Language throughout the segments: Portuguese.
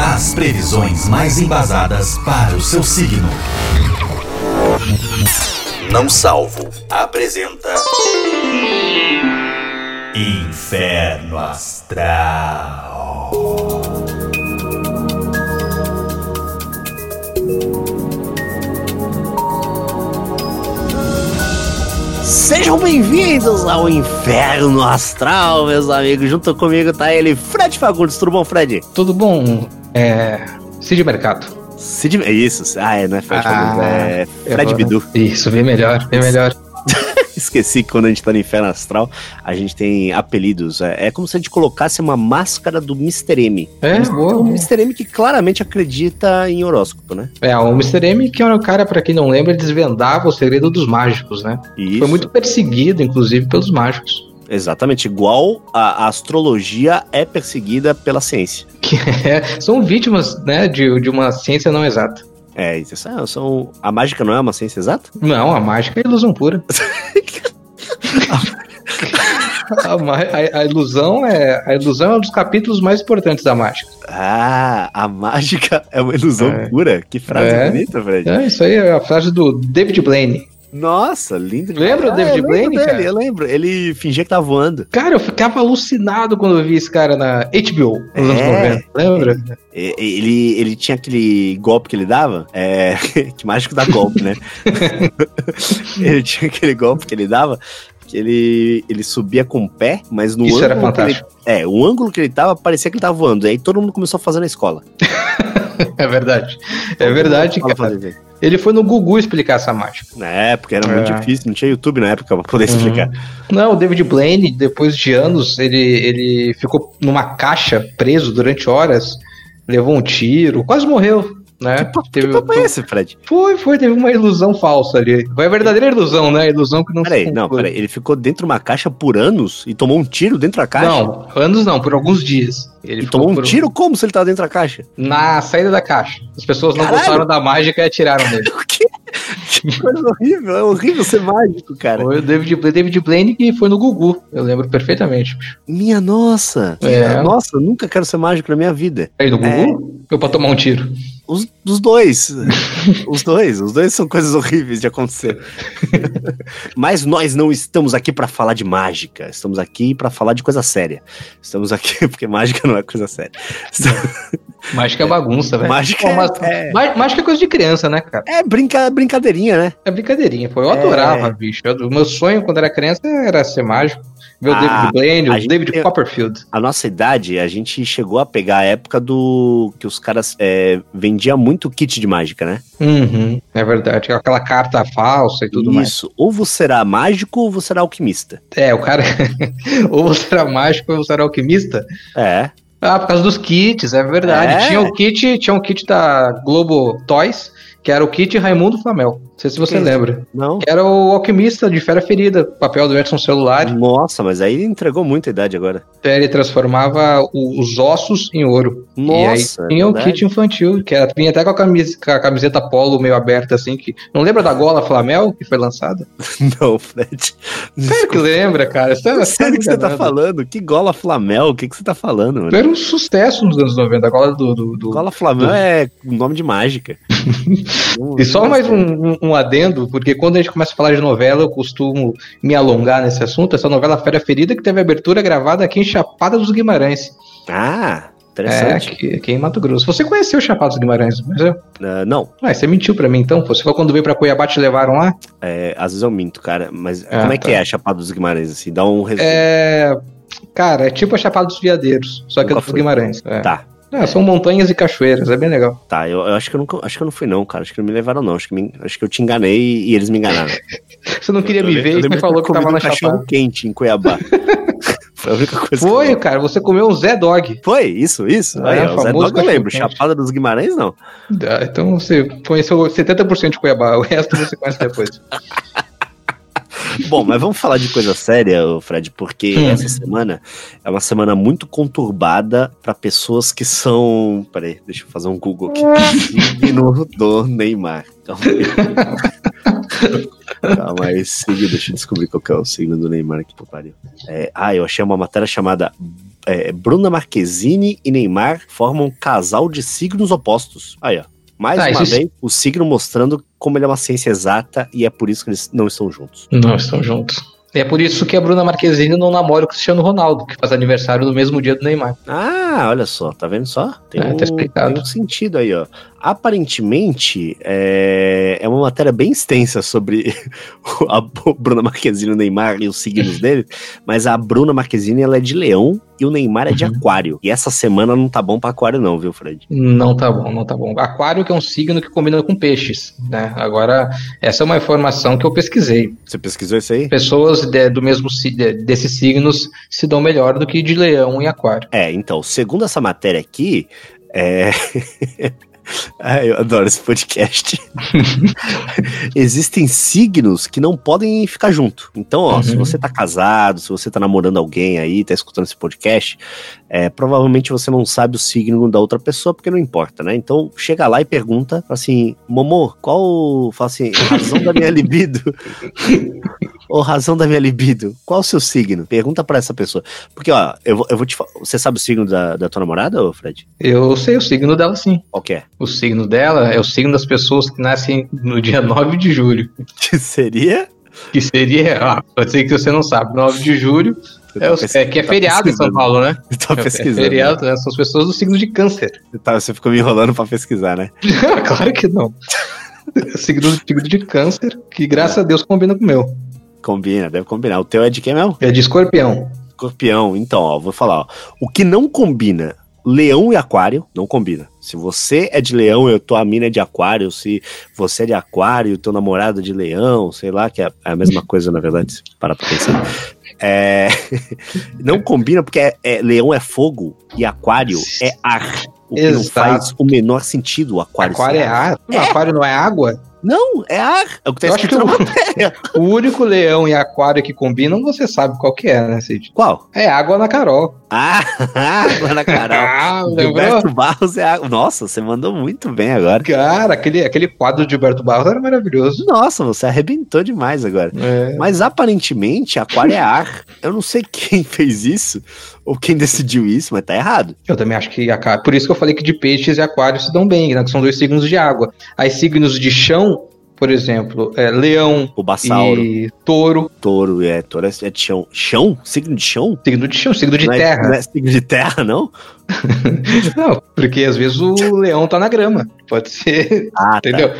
As previsões mais embasadas para o seu signo. Não Salvo apresenta. Inferno Astral. Sejam bem-vindos ao Inferno Astral, meus amigos. Junto comigo tá ele, Fred Fagundes. Tudo bom, Fred? Tudo bom? É. Cid Mercado. Cid... É isso. Ah, é, não é Fred Ah, é Fred Bidu. Isso, bem melhor, bem melhor. Esqueci que quando a gente tá no Inferno Astral, a gente tem apelidos. É, é como se a gente colocasse uma máscara do Mr. M. É, O boa. boa. Mr. M que claramente acredita em horóscopo, né? É, o Mr. M, que era o cara, pra quem não lembra, desvendava o segredo dos mágicos, né? Isso. Foi muito perseguido, inclusive, pelos mágicos. Exatamente, igual a, a astrologia é perseguida pela ciência. Que é- são vítimas, né, de, de uma ciência não exata. É, isso são, são- a mágica não é uma ciência exata? Não, a mágica é ilusão pura. a, a- a ilusão é a ilusão é um dos capítulos mais importantes da mágica. Ah, a mágica é uma ilusão É. pura. Que frase É. bonita, Fred. É, isso aí é a frase do David Blaine. Nossa, lindo. Lembra o Ah, David lembro Blaine, dele, cara? Eu lembro. Ele fingia que tava voando. Cara, eu ficava alucinado quando eu vi esse cara na HBO nos anos É. 90. Lembra? E- Ele, ele tinha aquele golpe que ele dava. É, que mágico dá golpe, né? ele tinha aquele golpe que ele dava. Que ele, ele subia com o pé, mas no Isso era ângulo ele- fantástico. é, o ângulo que ele tava parecia que ele tava voando. Aí todo mundo começou a fazer na escola. É verdade. É verdade, cara. Ele foi no Gugu explicar essa mágica. Na época era muito É. difícil, não tinha YouTube na época pra poder Uhum. explicar. Não, o David Blaine, depois de anos, ele, ele ficou numa caixa preso durante horas, levou um tiro, quase morreu, né? Que Teve- papo é esse, Fred? Foi, foi, teve uma ilusão falsa ali. Foi a verdadeira ilusão, né? A ilusão que não se Peraí, não, conclui. peraí. Ele ficou dentro de uma caixa por anos e tomou um tiro dentro da caixa? Não, anos não, por alguns dias. Ele tomou um tiro como se ele tava dentro da caixa? na saída da caixa. As pessoas não Caralho! gostaram da mágica e atiraram nele. O quê? Que coisa horrível. É horrível ser mágico, cara. Foi o David, David Blaine que foi no Gugu. Eu lembro perfeitamente. Minha nossa. É. Nossa, eu nunca quero ser mágico na minha vida. Aí no Gugu? Ou pra tomar um tiro? Os, os dois. os dois. Os dois são coisas horríveis de acontecer. Mas nós não estamos aqui pra falar de mágica. Estamos aqui pra falar de coisa séria. Estamos aqui porque mágica não é coisa séria. Mágica é bagunça, velho. Mágica Pô, mas- é- má- Mágica é coisa de criança, né, cara? É brinca, brincadeirinha, né? É brincadeirinha, pô. Eu É. adorava, bicho. O meu sonho quando era criança era ser mágico. Ver o Ah, David Blaine, o David Copperfield. A nossa idade, a gente chegou a pegar a época do que os caras é, vendiam muito kit de mágica, né? Uhum, é verdade. Aquela carta falsa e tudo mais. Isso. Ou você será mágico ou você será alquimista. É, o cara. ou você era mágico ou você era alquimista. É. Ah, por causa dos kits, é verdade. É. Tinha o kit, tinha um kit da Globo Toys, que era o kit Raimundo Flamel. Não sei se você Que lembra. Não. Que era o alquimista de Fera Ferida, papel do Edson Celular. Nossa, mas aí entregou muita idade agora. Ele transformava o- os ossos em ouro. Nossa. e aí tinha o verdade. kit infantil, que era, vinha até com a, camis- com a camiseta polo meio aberta, assim, que. Não lembra da gola Flamel que foi lançada? Não, Fred. Claro que lembra, cara. Sei do que você tá falando. Que gola Flamel? O que, que você tá falando, mano? Era um sucesso nos anos 90, a gola do. do, do- Gola Flamel é um nome de mágica. E só mais um, um- adendo, porque quando a gente começa a falar de novela, eu costumo me alongar nesse assunto. Essa novela Fera Ferida que teve abertura gravada aqui em Chapada dos Guimarães. Ah, É, interessante. aqui, aqui em Mato Grosso. Você conheceu Chapada dos Guimarães, mas eu... Ah, não, Ah, você mentiu pra mim então? Você falou quando veio pra Cuiabá te levaram lá? é, às vezes eu minto, cara. Mas Ah, como é tá. que é a Chapada dos Guimarães? Assim, dá um resumo. É. Cara, é tipo a Chapada dos Veadeiros, só que é Nunca dos fui. Guimarães. É. Tá, Ah, são montanhas e cachoeiras, é bem legal. tá. Eu, eu acho que eu nunca, acho que eu não fui não, cara. Acho que não me levaram não. Acho que, me- acho que eu te enganei e eles me enganaram. Você não queria Eu me ver eu e me falou que tava na um cachorro quente em Cuiabá. Foi a única coisa que Foi, eu cara, você comeu um Zé Dog. Foi, isso, isso. É, Aí, ó, o Zé famoso Dog eu lembro. quente. Chapada dos Guimarães, não. Ah, Então você conheceu 70% de Cuiabá, o resto você conhece depois. Bom, mas vamos falar de coisa séria, Fred, porque Hum. essa semana é uma semana muito conturbada para pessoas que são. Peraí, deixa eu fazer um Google aqui. Signo do Neymar. Calma aí. Calma aí, signo, deixa eu descobrir qual que é o signo do Neymar aqui, pô, pariu. É, ah, eu achei uma matéria chamada é, Bruna Marquezine e Neymar formam um casal de signos opostos. Aí, ó. Mais Ah, uma vez, o signo mostrando como ele é uma ciência exata e é por isso que eles não estão juntos. Não estão juntos. E é por isso que a Bruna Marquezine não namora o Cristiano Ronaldo, que faz aniversário no mesmo dia do Neymar. Ah, olha só, tá vendo só? Tem, É, um, tá explicado. tem um sentido aí, ó. Aparentemente, é, é uma matéria bem extensa sobre a Bruna Marquezine e o Neymar e os signos dele, mas a Bruna Marquezine ela é de leão e o Neymar é de Uhum. aquário. E essa semana não tá bom pra aquário não, viu, Fred? Não tá bom, não tá bom. Aquário que é um signo que combina com peixes, né? Agora, essa é uma informação que eu pesquisei. Você pesquisou isso aí? Pessoas de- do mesmo de- desses signos se dão melhor do que de leão e aquário. É, então, segundo essa matéria aqui, é... Ah, eu adoro esse podcast. Existem signos que não podem ficar junto. Então, ó, Uhum. se você tá casado, se você tá namorando alguém aí, tá escutando esse podcast, é, provavelmente você não sabe o signo da outra pessoa, porque não importa, né? Então, chega lá e pergunta assim, Momô, qual, fala assim, a razão da minha libido? Ou razão da minha libido? Qual o seu signo? Pergunta pra essa pessoa. Porque, ó, eu vou, eu vou te falar. Você sabe o signo da, da tua namorada, ô Fred? Eu sei o signo dela sim. Qual que é? O signo dela é o signo das pessoas que nascem no dia 9 de julho. Que seria? Que seria, ah, pode ser que você não sabe, 9 de julho é, o- é que é feriado em São. Paulo, né? Eu tava É pesquisando. feriado, né? São as pessoas do signo de câncer. Tá, você ficou me enrolando pra pesquisar, né? claro que não. signo, signo de câncer, que graças a Deus combina com o meu. Combina, deve combinar. O teu é de quem mesmo? É de escorpião. Escorpião. Então, ó, vou falar, ó. O que não combina, leão e aquário, não combina. Se você é de leão e tua mina é de aquário, se você é de aquário o teu namorado é de leão, sei lá, que é a mesma coisa, na verdade, se parar pra pensar. É, não combina porque é- é- leão é fogo e aquário é ar. O que não faz o menor sentido o aquário. Aquário é ar. Não, Aquário não é água? Não, é ar. É o que tá Eu acho escrito que matéria. O único leão e aquário que combinam, você sabe qual que é, né, Cid? Qual? É água na Carol. Ah, Ana Carol. Ah? Gilberto Barros é água. Nossa, você mandou muito bem agora. Cara, aquele, aquele quadro de Gilberto Barros era maravilhoso. Nossa, você arrebentou demais agora. É. Mas aparentemente, aquário é ar. Eu não sei quem fez isso ou quem decidiu isso, mas tá errado. Eu também acho que aquário. Por isso que eu falei que de peixes e aquário se dão bem, né? Que são dois signos de água. Aí signos de chão, por exemplo, é, leão e touro. touro, é, touro é é de chão. Chão? Signo de chão? Signo de chão, signo de não é, terra. Não é signo de terra, não? Não, porque às vezes o leão tá na grama. Pode ser, Ah, entendeu?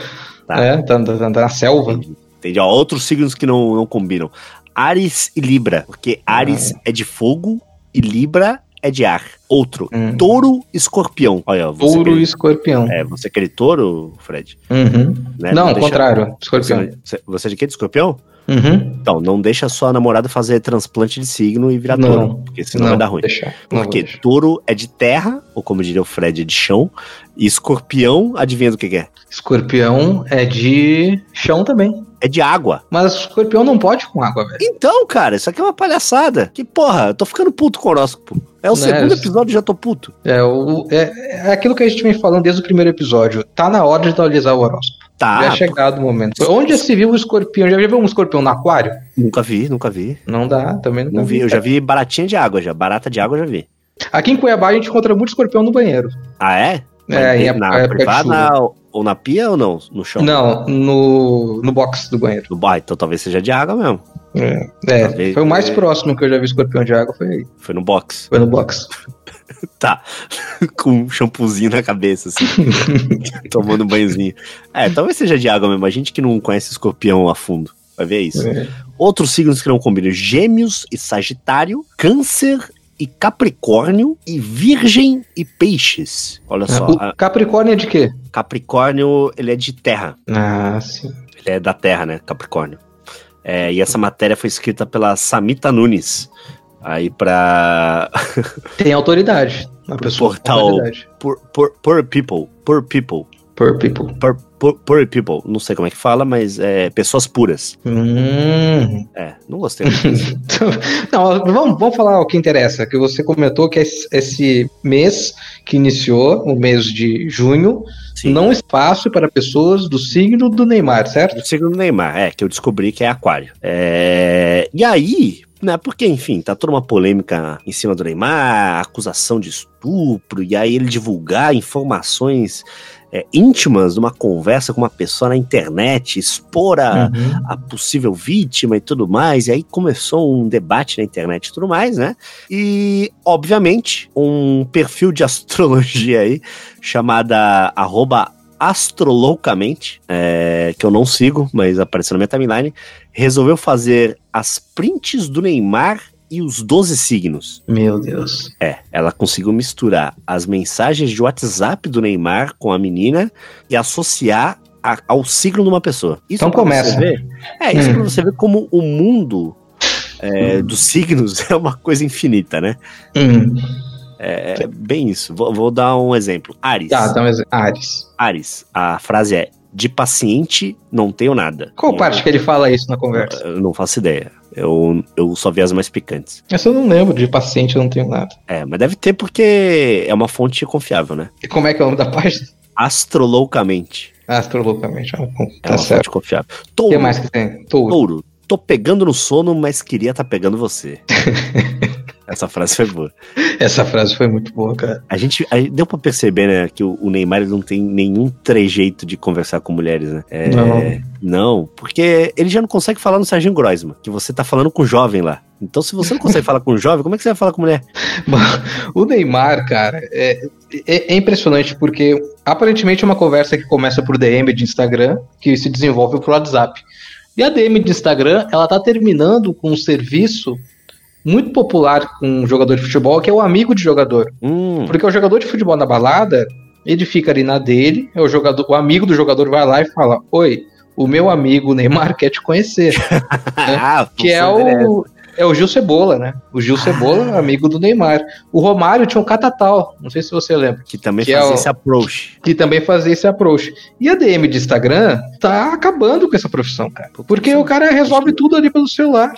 Tá. É, tá, tá- tá na selva. Entendi. Entendi. Ó, outros signos que não, não combinam. Ares e Libra. Porque Ares é de fogo e Libra é de ar. Outro. Hum. Touro escorpião. Olha, você Touro quer- e escorpião. É, você é aquele touro, Fred? Uhum. Né? Não, contrário. Você, Escorpião. você- você é de que? De escorpião? Uhum. Então, não deixa sua namorada fazer transplante de signo e virar Não. touro. Porque senão vai dar ruim. Não vou Porque touro é de terra, ou como diria o Fred, é de chão. E escorpião, adivinha do que, que é? Escorpião é de chão também. É de água. Mas escorpião não pode com água, velho. Então, cara, isso aqui é uma palhaçada. Que porra, eu tô ficando puto com o horóscopo. É o Né, segundo episódio e já tô puto. É, o, é, é aquilo que a gente vem falando desde o primeiro episódio. Tá na hora de atualizar o horóscopo. Tá, Já é chegado o momento. Onde já se viu o escorpião? Já viu um escorpião no aquário? nunca vi, nunca vi. Não dá, também não, Não vi, eu já vi baratinha de água já. Barata de água eu já vi. Aqui em Cuiabá a gente encontra muito escorpião no banheiro. Ah, é? É, em na de privada ou na pia ou não? No chão? Não, no, no box do banheiro. No bar, então talvez seja de água mesmo. É, é, Talvez- foi o mais é. próximo que eu já vi escorpião de água, foi aí. Foi no box. Foi no box. Tá. Com um shampoozinho na cabeça, assim. tomando um banhozinho. É, talvez seja de água mesmo. A gente que não conhece escorpião a fundo. Vai ver isso. É. Outros signos que não combinam: Gêmeos e Sagitário, Câncer e Capricórnio e Virgem e Peixes. Olha só, O Capricórnio é de quê? Capricórnio, ele é de terra. Ah, sim. Ele é da terra, né? Capricórnio. É, e essa matéria foi escrita pela Samita Nunes. Aí pra. Tem autoridade. Uma pessoa portal. autoridade. Poor, poor, poor people. Poor people. Poor people. Poor, poor, poor people. Não sei como é que fala, mas é pessoas puras. Hum. É, não gostei muito disso. Não, vamos, vamos falar o que interessa. Que você comentou que esse, mês que iniciou, o mês de junho, Sim. não espaço para pessoas do signo do Neymar, certo? O signo do Neymar, é, que eu descobri que é aquário. É, E aí, né? Porque, enfim, tá toda uma polêmica em cima do Neymar, acusação de estupro, e aí ele divulgar informações é, íntimas de uma conversa com uma pessoa na internet, expor a, uhum. a, possível vítima e tudo mais, e aí começou um debate na internet e tudo mais, né? E, obviamente, um perfil de astrologia aí, chamada arroba astroloucamente, é, que eu não sigo, mas apareceu na minha timeline, resolveu fazer as prints do Neymar e os 12 signos. Meu Deus. É, ela conseguiu misturar as mensagens de WhatsApp do Neymar com a menina e associar a, ao signo de uma pessoa. Isso então começa. Ver, é, isso hum. pra você ver como o mundo é, hum. dos signos é uma coisa infinita, né? Hum. É, é, bem isso. Vou, vou, dar um exemplo. Ares. Tá, dá um exemplo. Ares. Ares. A frase é: de paciente não tenho nada. Qual parte que ele fala isso na conversa? Eu não faço ideia. Eu, eu só vi as mais picantes. Essa eu não lembro, de paciente eu não tenho nada. É, mas deve ter porque é uma fonte confiável, né? E como é que é o nome da página? Astroloucamente. Astrolocamente. Ah, tá é uma certo. fonte confiável. Touro. O que mais que tem? Touro. Touro. Tô pegando no sono, mas queria estar tá pegando você. Essa frase foi boa. Essa frase foi muito boa, cara. A gente, a, deu pra perceber, né, que o, o Neymar não tem nenhum trejeito de conversar com mulheres, né? É, não. Não, porque ele já não consegue falar no Serginho Groisman, que você tá falando com o jovem lá. Então, se você não consegue falar com o jovem, como é que você vai falar com mulher? o Neymar, cara, é, é, é, impressionante porque aparentemente é uma conversa que começa por DM de Instagram, que se desenvolve pro WhatsApp. E a DM de Instagram, ela tá terminando com um serviço muito popular com um jogador de futebol, que é o amigo de jogador. Hum. Porque o jogador de futebol na balada, ele fica ali na dele, é o jogador, o amigo do jogador vai lá e fala: Oi, o meu amigo Neymar quer te conhecer. né? ah, que é o, é o Gil Cebola, né? O Gil Cebola, ah. amigo do Neymar. O Romário tinha um catatal, não sei se você lembra. Que também que fazia é o, esse approach. Que também fazia esse approach. E a DM de Instagram tá acabando com essa profissão, cara. Porque o cara resolve tudo ali pelo celular.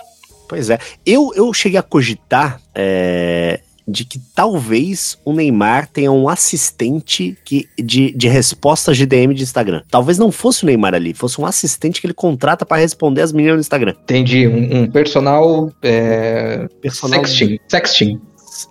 Pois é. Eu, eu cheguei a cogitar é, de que talvez o Neymar tenha um assistente que, de, de respostas de DM de Instagram. Talvez não fosse o Neymar ali, fosse um assistente que ele contrata para responder as meninas no Instagram. Entendi. Um, um personal. É... Personal. Sexting. Sexting.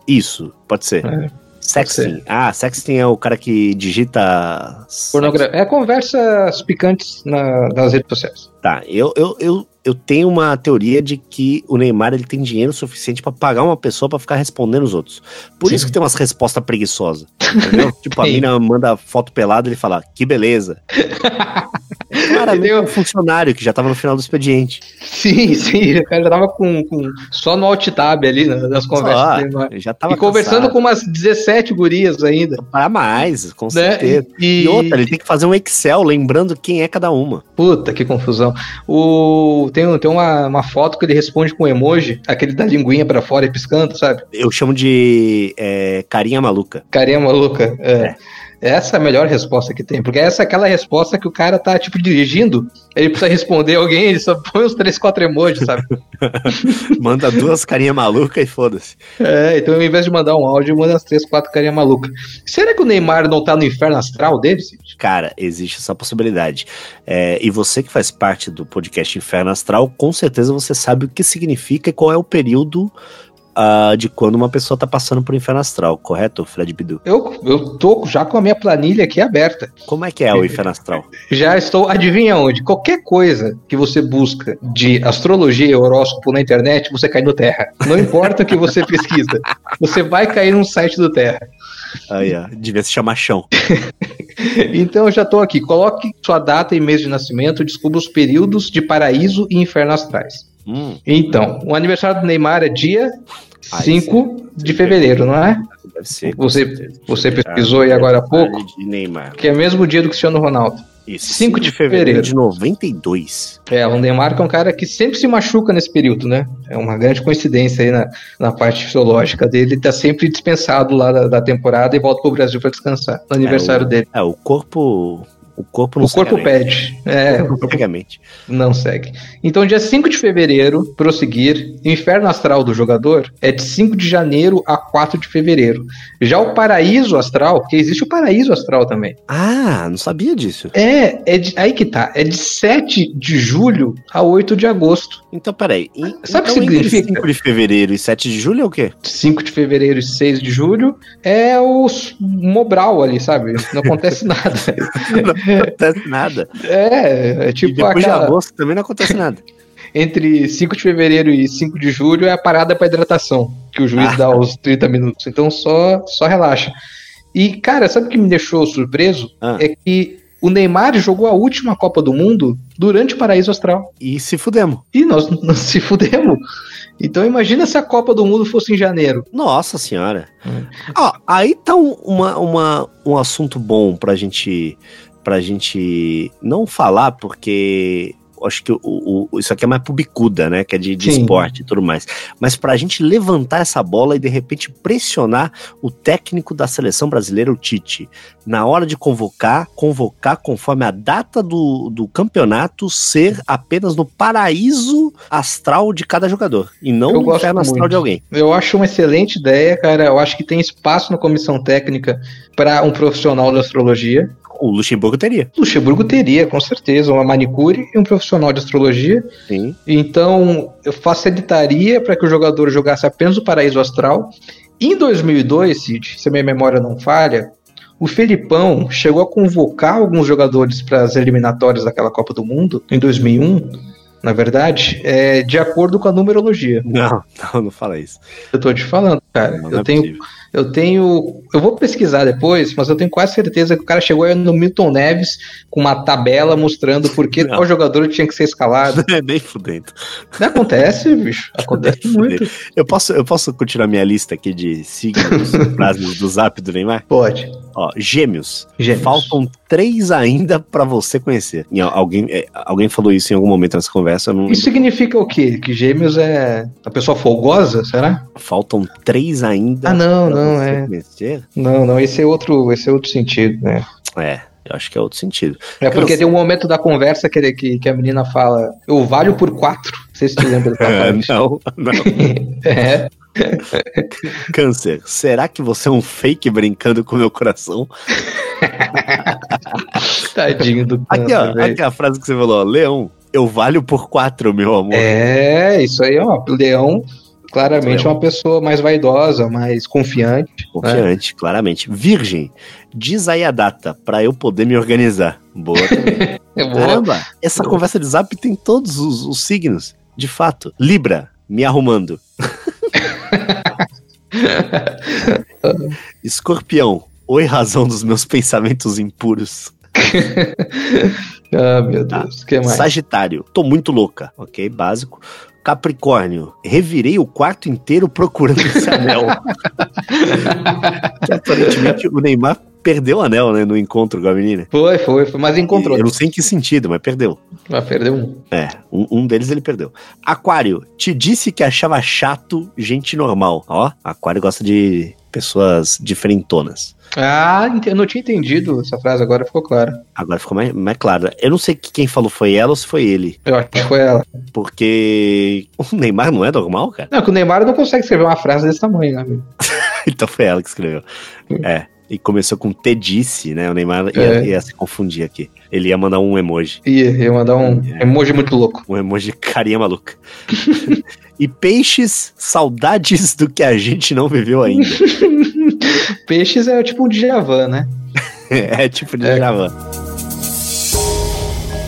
Isso, pode ser. É. Sexting. Ah, sexting é o cara que digita. Pornogra é conversas picantes na, nas redes sociais. Tá, eu, eu, eu, eu tenho uma teoria de que o Neymar ele tem dinheiro suficiente para pagar uma pessoa para ficar respondendo os outros. Por Sim. isso que tem umas respostas preguiçosas. Entendeu? tipo, a mina manda foto pelada e ele fala, que beleza. É um funcionário que já tava no final do expediente. Sim, sim. O cara já tava com, com só no alt tab ali nas conversas. Só, já tava e conversando com umas 17 gurias ainda. Para mais, com né? certeza. E... e outra, ele tem que fazer um Excel lembrando quem é cada uma. Puta, que confusão. O... Tem, tem uma, uma foto que ele responde com emoji, aquele da linguinha para fora e piscando, sabe? Eu chamo de é, carinha maluca. Carinha maluca, é. é. Essa é a melhor resposta que tem, porque essa é aquela resposta que o cara tá, tipo, dirigindo, ele precisa responder alguém, ele só põe uns três, quatro emojis, sabe? Manda duas carinhas malucas e foda-se. É, então ao invés de mandar um áudio, manda as três, quatro carinhas malucas. Será que o Neymar não tá no inferno astral dele? Cara, existe essa possibilidade. É, e você que faz parte do podcast Inferno Astral, com certeza você sabe o que significa e qual é o período uh, de quando uma pessoa tá passando por inferno astral, correto, Fred Bidu? Eu, eu tô já com a minha planilha aqui aberta. Como é que é o inferno astral? já estou, adivinha onde? Qualquer coisa que você busca de astrologia e horóscopo na internet, você cai no Terra. Não importa o que você pesquisa, você vai cair num site do Terra. Aí, ó, devia se chamar chão. então eu já estou aqui. Coloque sua data e mês de nascimento, descubra os períodos de paraíso e inferno astrais. Hum. Então, o aniversário do Neymar é dia 5 de fevereiro, não é? Deve ser. Você, você pesquisou aí agora há pouco? De Neymar. Que é mesmo dia do Cristiano Ronaldo. Isso. 5 de fevereiro. de 92. É, o Neymar é um cara que sempre se machuca nesse período, né? É uma grande coincidência aí na, na parte fisiológica dele. Ele tá sempre dispensado lá da, da temporada e volta pro Brasil para descansar no aniversário é, o, dele. É, o corpo O corpo não o corpo pede. É, o corpo mente. Não segue. Então, dia 5 de fevereiro, prosseguir, o inferno astral do jogador é de 5 de janeiro a 4 de fevereiro. Já o paraíso astral, porque existe o paraíso astral também. Ah, não sabia disso. É, é de, aí que tá. É de 7 de julho a 8 de agosto. Então, peraí. Sabe o então, que significa? 5 de fevereiro e 7 de julho é o quê? 5 de fevereiro e 6 de julho é o Mobral ali, sabe? Não acontece nada. não acontece nada. É, é tipo e depois aquela... de agosto também não acontece nada. Entre 5 de fevereiro e 5 de julho é a parada para hidratação, que o juiz ah. dá aos 30 minutos. Então só, só relaxa. E, cara, sabe o que me deixou surpreso? Ah. É que o Neymar jogou a última Copa do Mundo durante o Paraíso Astral. E se fudemos. E nós, nós se fudemos. Então imagina se a Copa do Mundo fosse em janeiro. Nossa senhora. Hum. Ó, aí tá um, uma, uma, um assunto bom pra gente, pra gente não falar, porque acho que o, o, isso aqui é mais pro bicuda, né? Que é de, de esporte e tudo mais. Mas pra gente levantar essa bola e de repente pressionar o técnico da seleção brasileira, o Tite, na hora de convocar, convocar conforme a data do, do campeonato ser apenas no paraíso astral de cada jogador e não Eu no inferno astral de alguém. Eu acho uma excelente ideia, cara. Eu acho que tem espaço na comissão técnica para um profissional de astrologia. O Luxemburgo teria. Luxemburgo teria, com certeza, uma manicure e um profissional de astrologia. Sim. Então, eu facilitaria para que o jogador jogasse apenas o paraíso astral. Em 2002, Cid, se a minha memória não falha, o Felipão chegou a convocar alguns jogadores para as eliminatórias daquela Copa do Mundo em 2001 na verdade, é de acordo com a numerologia. Não, não, não fala isso. Eu tô te falando, cara. Não, não eu é tenho possível. Eu tenho. Eu vou pesquisar depois, mas eu tenho quase certeza que o cara chegou aí no Milton Neves com uma tabela mostrando por que qual jogador tinha que ser escalado. É nem fudendo. Não acontece, bicho. Acontece muito. Eu posso, eu posso continuar minha lista aqui de signos frases do zap do Neymar? Pode. Ó, gêmeos. gêmeos. Faltam três ainda para você conhecer. E alguém, é, alguém falou isso em algum momento nessa conversa. Não... Isso significa o quê? Que gêmeos é a pessoa folgosa, será? Faltam três ainda. Ah, não, não, é. Conhecer? Não, não, esse é outro, esse é outro sentido, né? É. Eu acho que é outro sentido. É porque tem um momento da conversa que, que, que a menina fala: Eu valho por quatro. Não sei se tu lembra é, Não, não. é. Câncer, será que você é um fake brincando com meu coração? Tadinho do câncer. Aqui, ó, aqui a frase que você falou, Leão, eu valho por quatro, meu amor. É, isso aí, ó. Leão claramente é uma pessoa mais vaidosa, mais confiante. Confiante, né? claramente. Virgem, diz aí a data para eu poder me organizar. Boa também. é. Caramba, essa boa. conversa de zap tem todos os, os signos, de fato. Libra, me arrumando. Escorpião, oi razão dos meus pensamentos impuros. ah, meu. Deus, tá. que mais? Sagitário, tô muito louca, ok? Básico. Capricórnio, revirei o quarto inteiro procurando esse anel. que aparentemente o Neymar perdeu o anel, né, no encontro com a menina. Foi, foi, foi mas encontrou. Eu não sei em que sentido, mas perdeu. Mas perdeu um. É, um, um deles ele perdeu. Aquário, te disse que achava chato gente normal. Ó, Aquário gosta de pessoas diferentonas. Ah, eu não tinha entendido essa frase, agora ficou claro. Agora ficou mais, mais claro. Eu não sei quem falou foi ela ou se foi ele. Eu acho que foi ela. Porque o Neymar não é normal, cara? Não, que o Neymar não consegue escrever uma frase desse tamanho, né, amigo? então foi ela que escreveu. É. E começou com Te disse, né? O Neymar ia, é. ia, se confundir aqui. Ele ia mandar um emoji. Ia, ia mandar um é. emoji muito louco. Um emoji carinha maluca. e peixes, saudades do que a gente não viveu ainda. Peixes é tipo um Djavan, né? é tipo um Djavan. É.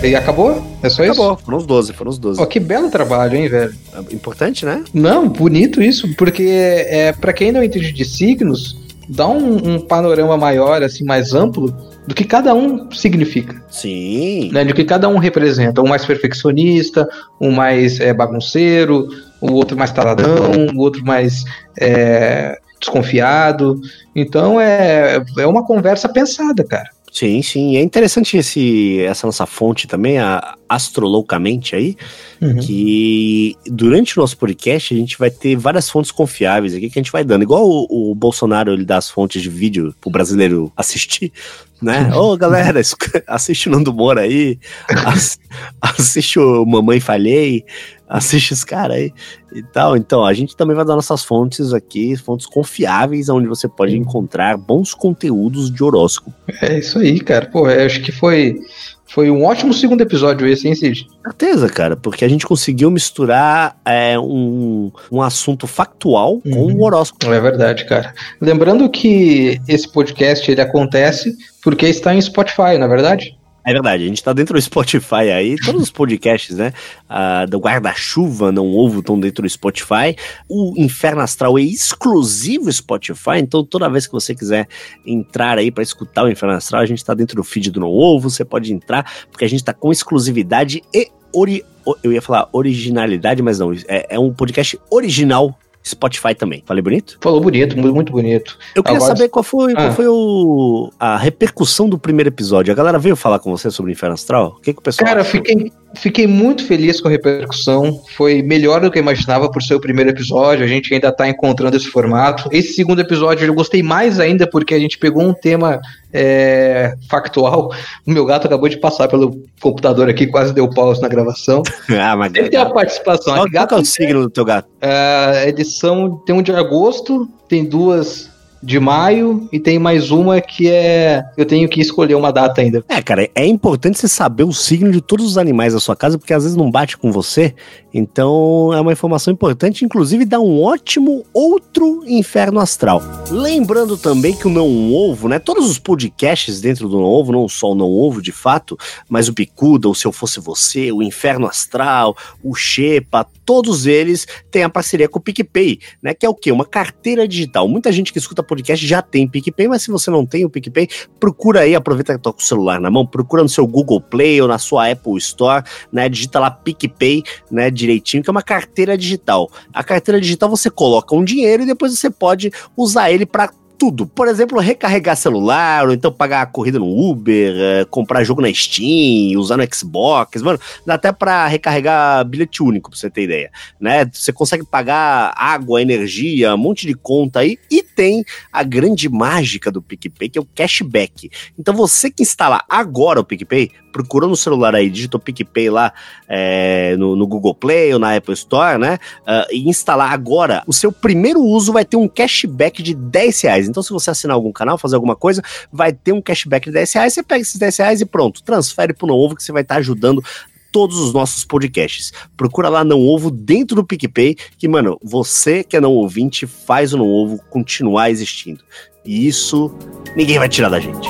E acabou? É só acabou. isso? Acabou, foram os 12, foram os 12. Oh, que belo trabalho, hein, velho? Importante, né? Não, bonito isso, porque é, para quem não entende de signos, dá um, um, panorama maior, assim, mais amplo do que cada um significa. Sim. Né, do que cada um representa. Um mais perfeccionista, um mais é, bagunceiro, o outro mais taladão, o outro mais é, desconfiado. Então é, é uma conversa pensada, cara. Sim, sim. É interessante esse, essa nossa fonte também, a Astroloucamente aí, uhum. que durante o nosso podcast a gente vai ter várias fontes confiáveis aqui que a gente vai dando. Igual o, o Bolsonaro ele dá as fontes de vídeo pro brasileiro assistir, né? Ô, oh, galera, assiste o Nando Moura aí, ass, assiste o Mamãe Falhei, assiste os caras aí e tal. Então, a gente também vai dar nossas fontes aqui, fontes confiáveis, onde você pode encontrar bons conteúdos de horóscopo. É isso aí, cara. Pô, eu acho que foi foi um ótimo segundo episódio esse, hein, Cid? Certeza, cara, porque a gente conseguiu misturar é, um, um assunto factual uhum. com o horóscopo. É verdade, cara. Lembrando que esse podcast ele acontece porque está em Spotify, não é verdade? É verdade, a gente tá dentro do Spotify aí, todos os podcasts, né? Uh, do Guarda-Chuva, Não Ovo, estão dentro do Spotify. O Inferno Astral é exclusivo Spotify, então toda vez que você quiser entrar aí para escutar o Inferno Astral, a gente tá dentro do feed do Não Ovo, você pode entrar, porque a gente tá com exclusividade e ori eu ia falar originalidade, mas não, é, é um podcast original Spotify também. Falei bonito? Falou bonito, muito bonito. Eu queria Agora... saber qual foi, ah. qual foi o, a repercussão do primeiro episódio. A galera veio falar com você sobre o Inferno Astral? O que, que o pessoal Cara, achou? fiquei, fiquei muito feliz com a repercussão. Foi melhor do que eu imaginava por ser o primeiro episódio. A gente ainda tá encontrando esse formato. Esse segundo episódio eu gostei mais ainda porque a gente pegou um tema é, factual. O meu gato acabou de passar pelo computador aqui, quase deu pause na gravação. ah, mas tem a participação. Qual, gato, qual é o signo do teu gato? É, edição tem um de agosto, tem duas de maio e tem mais uma que é. Eu tenho que escolher uma data ainda. É, cara, é importante você saber o signo de todos os animais da sua casa, porque às vezes não bate com você. Então é uma informação importante, inclusive dá um ótimo outro inferno astral. Lembrando também que o Não Ovo, né? Todos os podcasts dentro do Não Ovo, não só o Não Ovo de fato, mas o Bicuda, o Se Eu Fosse Você, o Inferno Astral, o Xepa, todos eles têm a parceria com o PicPay, né? Que é o quê? Uma carteira digital. Muita gente que escuta podcast já tem PicPay, mas se você não tem o PicPay, procura aí, aproveita que tá com o celular na mão, procura no seu Google Play ou na sua Apple Store, né? Digita lá PicPay, né? Direitinho, que é uma carteira digital. A carteira digital você coloca um dinheiro e depois você pode usar ele para tudo. Por exemplo, recarregar celular, ou então pagar a corrida no Uber, é, comprar jogo na Steam, usar no Xbox, mano, dá até para recarregar bilhete único, pra você ter ideia, né? Você consegue pagar água, energia, um monte de conta aí, e tem a grande mágica do PicPay, que é o cashback. Então você que instala agora o PicPay, procurou no celular aí, digitou PicPay lá é, no, no, Google Play ou na Apple Store, né? Uh, e instalar agora, o seu primeiro uso vai ter um cashback de 10 reais. Então, se você assinar algum canal, fazer alguma coisa, vai ter um cashback de 10 reais. Você pega esses 10 reais e pronto, transfere pro Novo que você vai estar tá ajudando todos os nossos podcasts. Procura lá Não Ovo dentro do PicPay, que, mano, você que é não ouvinte, faz o Não Ovo continuar existindo. E isso ninguém vai tirar da gente.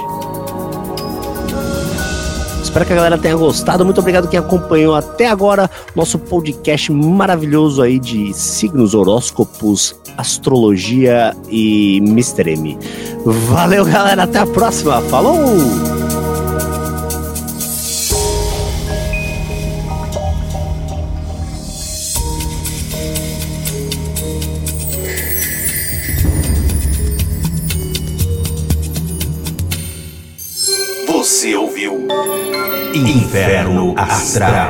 Espero que a galera tenha gostado. Muito obrigado quem acompanhou até agora nosso podcast maravilhoso aí de signos, horóscopos, astrologia e Mr. M. Valeu, galera. Até a próxima. Falou! Astral.